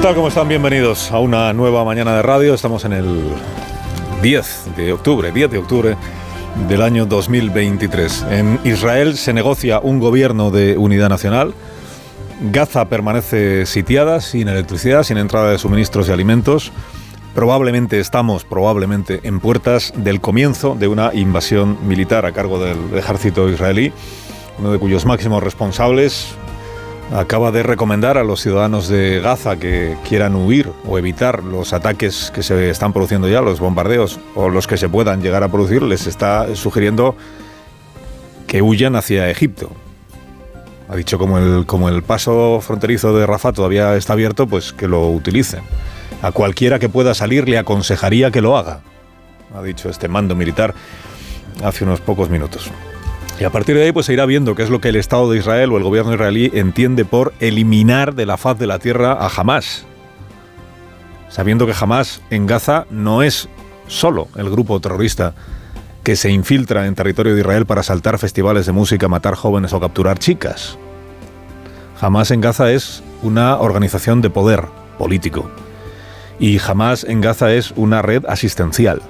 ¿Qué tal? ¿Cómo están? Bienvenidos a una nueva mañana de radio. Estamos en el 10 de octubre, 10 de octubre del año 2023. En Israel se negocia un gobierno de unidad nacional. Gaza permanece sitiada, sin electricidad, sin entrada de suministros y alimentos. Probablemente estamos, probablemente, en puertas del comienzo de una invasión militar a cargo del ejército israelí, uno de cuyos máximos responsables, acaba de recomendar a los ciudadanos de Gaza que quieran huir o evitar los ataques que se están produciendo ya, los bombardeos o los que se puedan llegar a producir, les está sugiriendo que huyan hacia Egipto. Ha dicho como el, como el paso fronterizo de Rafah todavía está abierto, pues que lo utilicen. A cualquiera que pueda salir le aconsejaría que lo haga, ha dicho este mando militar hace unos pocos minutos. Y a partir de ahí pues se irá viendo qué es lo que el Estado de Israel o el gobierno israelí entiende por eliminar de la faz de la tierra a Hamas. Sabiendo que Hamas en Gaza no es solo el grupo terrorista que se infiltra en territorio de Israel para saltar festivales de música, matar jóvenes o capturar chicas. Hamas en Gaza es una organización de poder político. Y Hamas en Gaza es una red asistencial.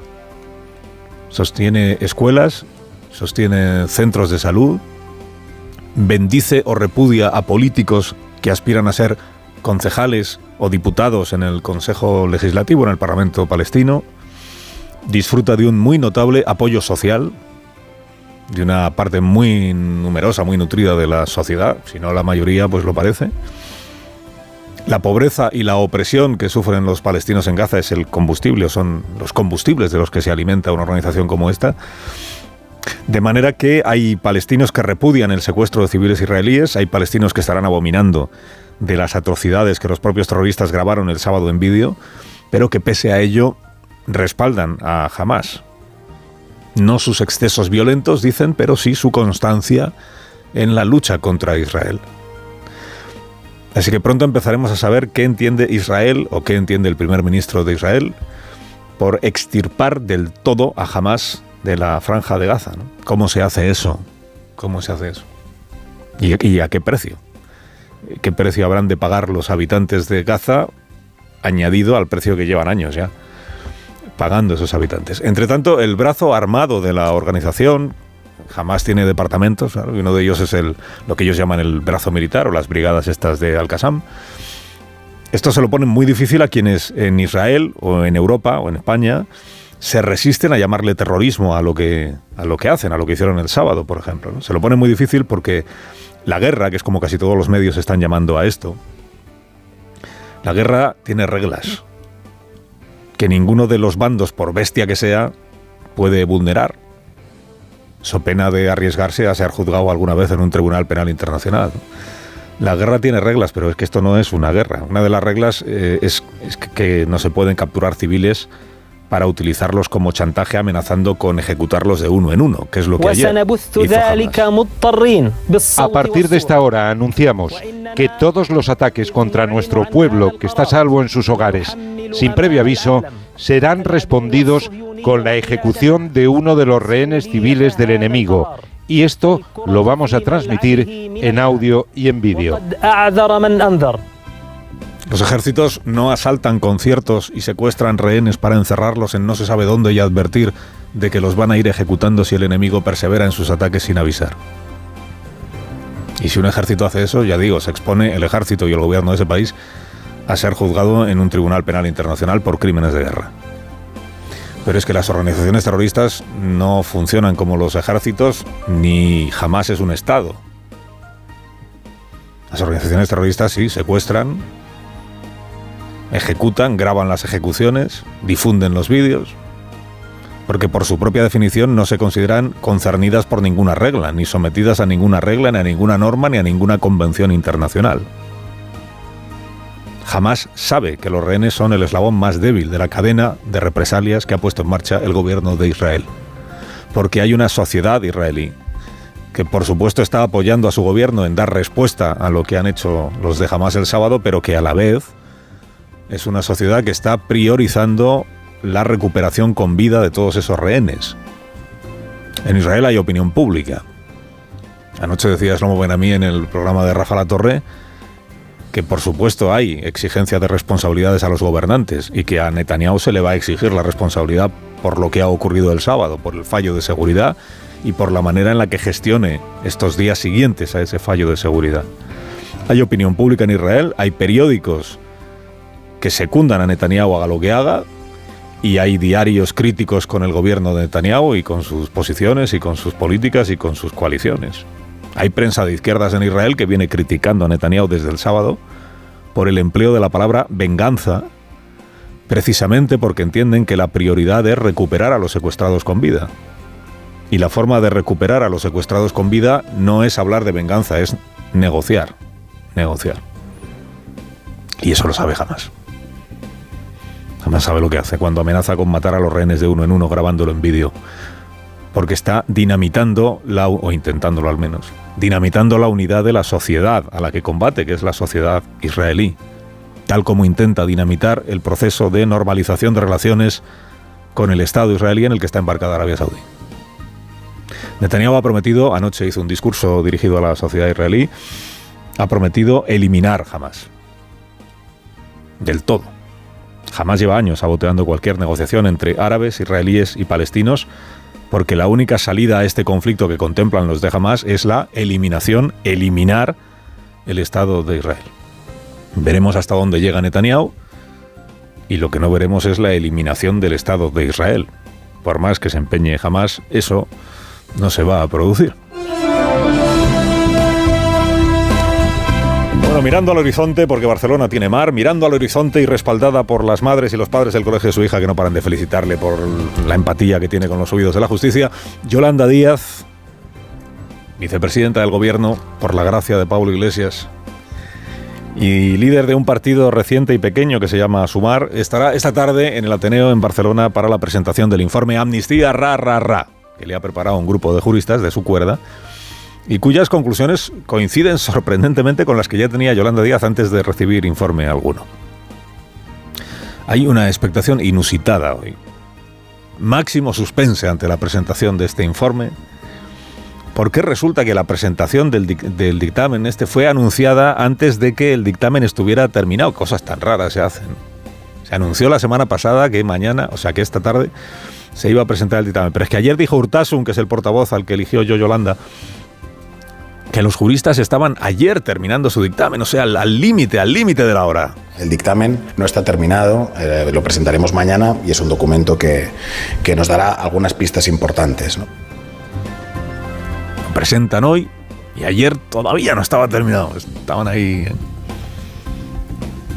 Sostiene escuelas, sostiene centros de salud, bendice o repudia a políticos que aspiran a ser concejales o diputados en el Consejo Legislativo, en el Parlamento palestino, disfruta de un muy notable apoyo social, de una parte muy numerosa, muy nutrida de la sociedad, si no la mayoría, pues lo parece. La pobreza y la opresión que sufren los palestinos en Gaza es el combustible, son los combustibles de los que se alimenta una organización como esta. De manera que hay palestinos que repudian el secuestro de civiles israelíes, hay palestinos que estarán abominando de las atrocidades que los propios terroristas grabaron el sábado en vídeo, pero que pese a ello respaldan a Hamas. No sus excesos violentos, dicen, pero sí su constancia en la lucha contra Israel. Así que pronto empezaremos a saber qué entiende Israel o qué entiende el primer ministro de Israel por extirpar del todo a Hamas de la franja de Gaza. ¿no? ¿Cómo se hace eso? ¿Cómo se hace eso? ¿Y, ¿Y, a qué precio? ¿Qué precio habrán de pagar los habitantes de Gaza añadido al precio que llevan años ya pagando esos habitantes? Entre tanto, el brazo armado de la organización jamás tiene departamentos, ¿no? uno de ellos es el, lo que ellos llaman el brazo militar o las brigadas estas de Al-Qassam. Esto se lo pone muy difícil a quienes en Israel o en Europa o en España se resisten a llamarle terrorismo a lo que, a lo que hacen, a lo que hicieron el sábado, por ejemplo. Se lo pone muy difícil porque la guerra, que es como casi todos los medios están llamando a esto, la guerra tiene reglas que ninguno de los bandos, por bestia que sea, puede vulnerar, so pena de arriesgarse a ser juzgado alguna vez en un tribunal penal internacional. La guerra tiene reglas, pero es que esto no es una guerra. Una de las reglas eh, es que no se pueden capturar civiles para utilizarlos como chantaje amenazando con ejecutarlos de uno en uno, que es lo que ayer hizo A partir de esta hora anunciamos que todos los ataques contra nuestro pueblo que está salvo en sus hogares, sin previo aviso, serán respondidos con la ejecución de uno de los rehenes civiles del enemigo. Y esto lo vamos a transmitir en audio y en vídeo. Los ejércitos no asaltan conciertos y secuestran rehenes para encerrarlos en no se sabe dónde y advertir de que los van a ir ejecutando si el enemigo persevera en sus ataques sin avisar. Y si un ejército hace eso, ya digo, se expone el ejército y el gobierno de ese país a ser juzgado en un tribunal penal internacional por crímenes de guerra. Pero es que las organizaciones terroristas no funcionan como los ejércitos, ni jamás es un Estado. Las organizaciones terroristas sí secuestran, ejecutan, graban las ejecuciones, difunden los vídeos, porque por su propia definición no se consideran concernidas por ninguna regla, ni sometidas a ninguna regla, ni a ninguna norma, ni a ninguna convención internacional. jamás sabe que los rehenes son el eslabón más débil de la cadena de represalias que ha puesto en marcha el gobierno de Israel. Porque hay una sociedad israelí que por supuesto está apoyando a su gobierno en dar respuesta a lo que han hecho los de Hamas el sábado, pero que a la vez es una sociedad que está priorizando la recuperación con vida de todos esos rehenes. En Israel hay opinión pública. Anoche decía Slomo Benamí en el programa de Rafa La Torre que por supuesto hay exigencia de responsabilidades a los gobernantes y que a Netanyahu se le va a exigir la responsabilidad por lo que ha ocurrido el sábado, por el fallo de seguridad y por la manera en la que gestione estos días siguientes a ese fallo de seguridad. Hay opinión pública en Israel, hay periódicos que secundan a Netanyahu haga lo que haga y hay diarios críticos con el gobierno de Netanyahu y con sus posiciones y con sus políticas y con sus coaliciones. Hay prensa de izquierdas en Israel que viene criticando a Netanyahu desde el sábado por el empleo de la palabra venganza, precisamente porque entienden que la prioridad es recuperar a los secuestrados con vida. Y la forma de recuperar a los secuestrados con vida no es hablar de venganza, es negociar. Negociar. Y eso lo sabe jamás. Jamás sabe lo que hace cuando amenaza con matar a los rehenes de uno en uno grabándolo en vídeo. Porque está dinamitando, la, o intentándolo al menos, dinamitando la unidad de la sociedad a la que combate, que es la sociedad israelí. Tal como intenta dinamitar el proceso de normalización de relaciones con el Estado israelí en el que está embarcada Arabia Saudí. Netanyahu ha prometido, anoche hizo un discurso dirigido a la sociedad israelí, ha prometido eliminar Hamas. Del todo. Jamás lleva años saboteando cualquier negociación entre árabes, israelíes y palestinos, porque la única salida a este conflicto que contemplan los de Hamas es la eliminación, eliminar el Estado de Israel. Veremos hasta dónde llega Netanyahu y lo que no veremos es la eliminación del Estado de Israel. Por más que se empeñe jamás, eso no se va a producir. Mirando al horizonte, porque Barcelona tiene mar, mirando al horizonte y respaldada por las madres y los padres del colegio de su hija que no paran de felicitarle por la empatía que tiene con los oídos de la justicia, Yolanda Díaz, vicepresidenta del gobierno, por la gracia de Pablo Iglesias, y líder de un partido reciente y pequeño que se llama Sumar, estará esta tarde en el Ateneo en Barcelona para la presentación del informe Amnistía Ra Ra Ra que le ha preparado un grupo de juristas de su cuerda y cuyas conclusiones coinciden sorprendentemente con las que ya tenía Yolanda Díaz antes de recibir informe alguno. Hay una expectación inusitada hoy. Máximo suspense ante la presentación de este informe, porque resulta que la presentación del, dictamen este fue anunciada antes de que el dictamen estuviera terminado. Cosas tan raras se hacen. Se anunció la semana pasada que mañana, o sea que esta tarde, se iba a presentar el dictamen. Pero es que ayer dijo Urtasun, que es el portavoz al que eligió yo Yolanda, que los juristas estaban ayer terminando su dictamen, o sea, al límite, al límite de la hora. El dictamen no está terminado, eh, lo presentaremos mañana y es un documento que, que nos dará algunas pistas importantes. ¿no? Lo presentan hoy y ayer todavía no estaba terminado, estaban ahí. ¿eh?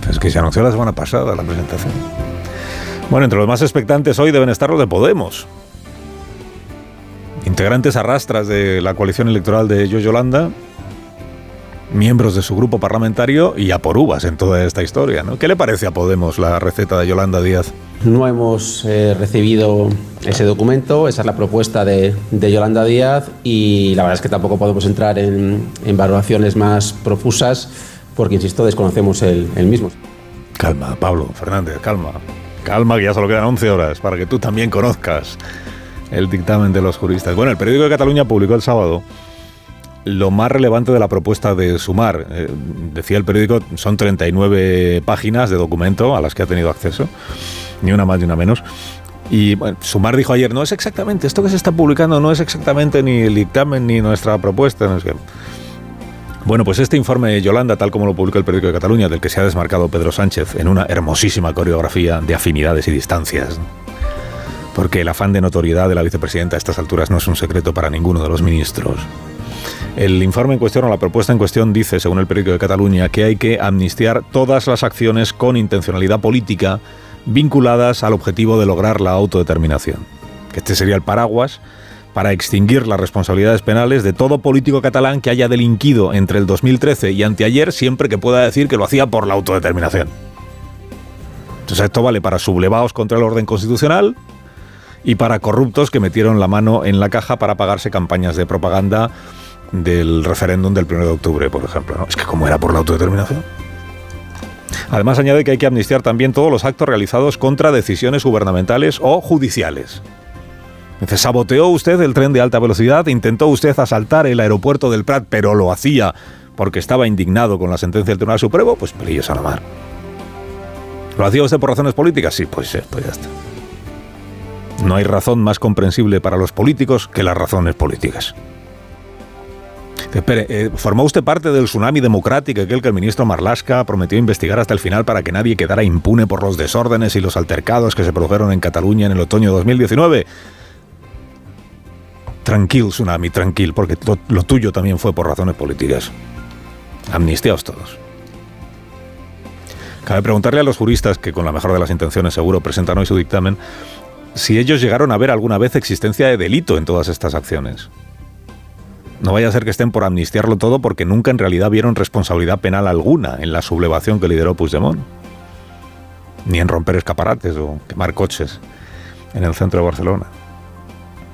Es que se anunció la semana pasada la presentación. Bueno, entre los más expectantes hoy deben estar los de Podemos. Integrantes arrastras de la coalición electoral de Yo Yolanda, miembros de su grupo parlamentario y a por uvas en toda esta historia. ¿no? ¿Qué le parece a Podemos la receta de Yolanda Díaz? No hemos eh, recibido ese documento, esa es la propuesta de, de, Yolanda Díaz y la verdad es que tampoco podemos entrar en, en valoraciones más profusas porque, insisto, desconocemos el, el mismo. Calma, Pablo Fernández, calma. Calma, que ya solo quedan 11 horas para que tú también conozcas el dictamen de los juristas. Bueno, el periódico de Cataluña publicó el sábado lo más relevante de la propuesta de Sumar. Eh, decía el periódico, son 39 páginas de documento a las que ha tenido acceso, ni una más ni una menos. Y bueno, Sumar dijo ayer, no es exactamente, esto que se está publicando no es exactamente ni el dictamen ni nuestra propuesta. Bueno, pues este informe de Yolanda, tal como lo publica el periódico de Cataluña, del que se ha desmarcado Pedro Sánchez en una hermosísima coreografía de afinidades y distancias, porque el afán de notoriedad de la vicepresidenta a estas alturas no es un secreto para ninguno de los ministros. El informe en cuestión o la propuesta en cuestión dice, según el periódico de Cataluña, que hay que amnistiar todas las acciones con intencionalidad política vinculadas al objetivo de lograr la autodeterminación. Que este sería el paraguas para extinguir las responsabilidades penales de todo político catalán que haya delinquido entre el 2013 y anteayer siempre que pueda decir que lo hacía por la autodeterminación. Entonces esto vale para sublevados contra el orden constitucional y para corruptos que metieron la mano en la caja para pagarse campañas de propaganda del referéndum del 1 de octubre, por ejemplo. Es que como era por la autodeterminación. Además añade que hay que amnistiar también todos los actos realizados contra decisiones gubernamentales o judiciales. Dice, ¿saboteó usted el tren de alta velocidad? ¿Intentó usted asaltar el aeropuerto del Prat, pero lo hacía porque estaba indignado con la sentencia del Tribunal Supremo? Pues pelillos a la mar. ¿Lo hacía usted por razones políticas? Sí, pues, pues ya está. No hay razón más comprensible para los políticos que las razones políticas. Espere, eh, ¿formó usted parte del tsunami democrático aquel que el ministro Marlaska prometió investigar hasta el final para que nadie quedara impune por los desórdenes y los altercados que se produjeron en Cataluña en el otoño de 2019? Tranquil, tsunami, tranquil, porque lo, lo tuyo también fue por razones políticas. Amnistiaos todos. Cabe preguntarle a los juristas, que con la mejor de las intenciones seguro presentan hoy su dictamen, si ellos llegaron a ver alguna vez existencia de delito en todas estas acciones. No vaya a ser que estén por amnistiarlo todo porque nunca en realidad vieron responsabilidad penal alguna en la sublevación que lideró Puigdemont. Ni en romper escaparates o quemar coches en el centro de Barcelona.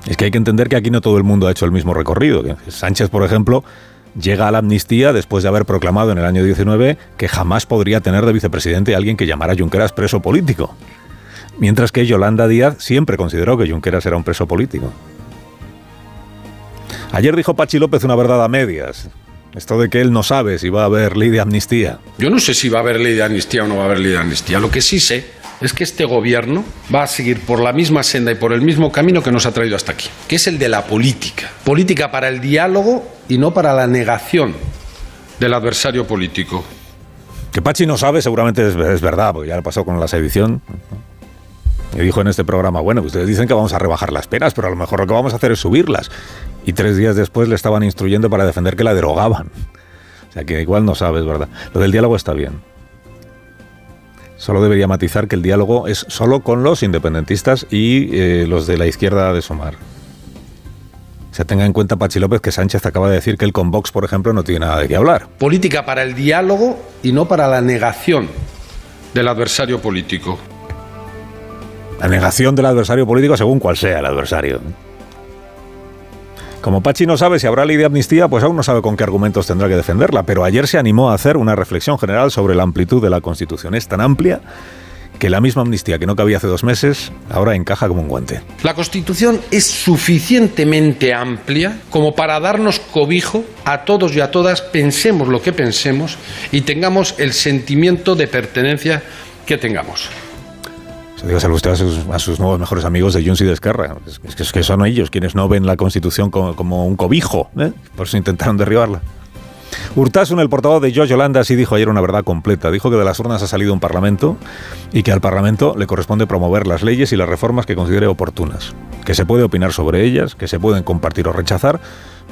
Es que hay que entender que aquí no todo el mundo ha hecho el mismo recorrido. Sánchez, por ejemplo, llega a la amnistía después de haber proclamado en el año 19 que jamás podría tener de vicepresidente a alguien que llamara a Junqueras preso político. Mientras que Yolanda Díaz siempre consideró que Junqueras era un preso político. Ayer dijo Pachi López una verdad a medias. Esto de que él no sabe si va a haber ley de amnistía. Yo no sé si va a haber ley de amnistía o no va a haber ley de amnistía. Lo que sí sé es que este gobierno va a seguir por la misma senda y por el mismo camino que nos ha traído hasta aquí, que es el de la política. Política para el diálogo y no para la negación del adversario político. Que Pachi no sabe seguramente es, es verdad, porque ya le pasó con la sedición. Y dijo en este programa, bueno, ustedes dicen que vamos a rebajar las penas, pero a lo mejor lo que vamos a hacer es subirlas. Y tres días después le estaban instruyendo para defender que la derogaban. O sea que igual no sabes, ¿verdad? Lo del diálogo está bien. Solo debería matizar que el diálogo es solo con los independentistas y eh, los de la izquierda de Somar. Se tenga en cuenta, Pachi López, que Sánchez acaba de decir que él con Vox, por ejemplo, no tiene nada de qué hablar. Política para el diálogo y no para la negación del adversario político. La negación del adversario político según cual sea el adversario. Como Pachi no sabe si habrá ley de amnistía, pues aún no sabe con qué argumentos tendrá que defenderla, pero ayer se animó a hacer una reflexión general sobre la amplitud de la Constitución. Es tan amplia que la misma amnistía que no cabía hace dos meses ahora encaja como un guante. La Constitución es suficientemente amplia como para darnos cobijo a todos y a todas, pensemos lo que pensemos y tengamos el sentimiento de pertenencia que tengamos. Dígaselo usted a sus, a sus, nuevos mejores amigos de Junts y de Esquerra. Es, es, es, que son ellos quienes no ven la Constitución como, como un cobijo. ¿eh? Por eso intentaron derribarla. Urtasun, el portavoz de George Yolanda, sí dijo ayer una verdad completa. Dijo que de las urnas ha salido un Parlamento y que al Parlamento le corresponde promover las leyes y las reformas que considere oportunas. Que se puede opinar sobre ellas, que se pueden compartir o rechazar,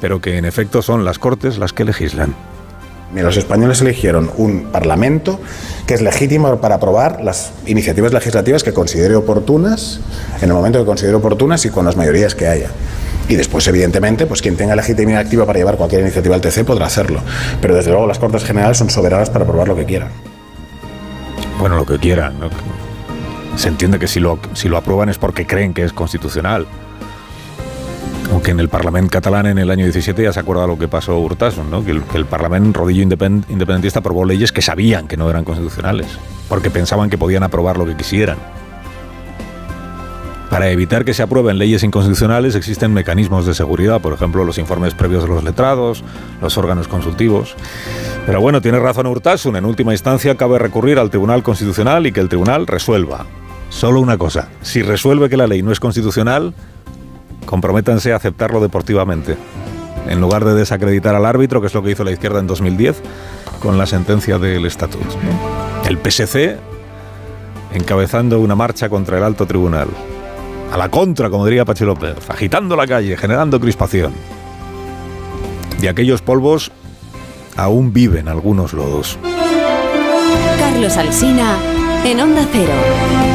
pero que en efecto son las Cortes las que legislan. Los españoles eligieron un Parlamento que es legítimo para aprobar las iniciativas legislativas que considere oportunas, en el momento que considere oportunas y con las mayorías que haya. Y después, evidentemente, pues quien tenga legitimidad activa para llevar cualquier iniciativa al TC podrá hacerlo. Pero desde luego las Cortes Generales son soberanas para aprobar lo que quieran. Bueno, lo que quieran. Se entiende que si lo, si lo aprueban es porque creen que es constitucional. Aunque en el Parlamento catalán en el año 17 ya se acuerda lo que pasó Urtasun, ¿no? que, el, que el Parlamento rodillo independ, independentista aprobó leyes que sabían que no eran constitucionales, porque pensaban que podían aprobar lo que quisieran. Para evitar que se aprueben leyes inconstitucionales existen mecanismos de seguridad, por ejemplo, los informes previos de los letrados, los órganos consultivos. Pero bueno, tiene razón Urtasun, en última instancia cabe recurrir al Tribunal Constitucional y que el Tribunal resuelva. Solo una cosa, si resuelve que la ley no es constitucional, comprométanse a aceptarlo deportivamente, en lugar de desacreditar al árbitro, que es lo que hizo la izquierda en 2010 con la sentencia del estatuto. El PSC encabezando una marcha contra el alto tribunal. A la contra, como diría Pachi López, agitando la calle, generando crispación. De aquellos polvos aún viven algunos lodos. Carlos Alsina en Onda Cero.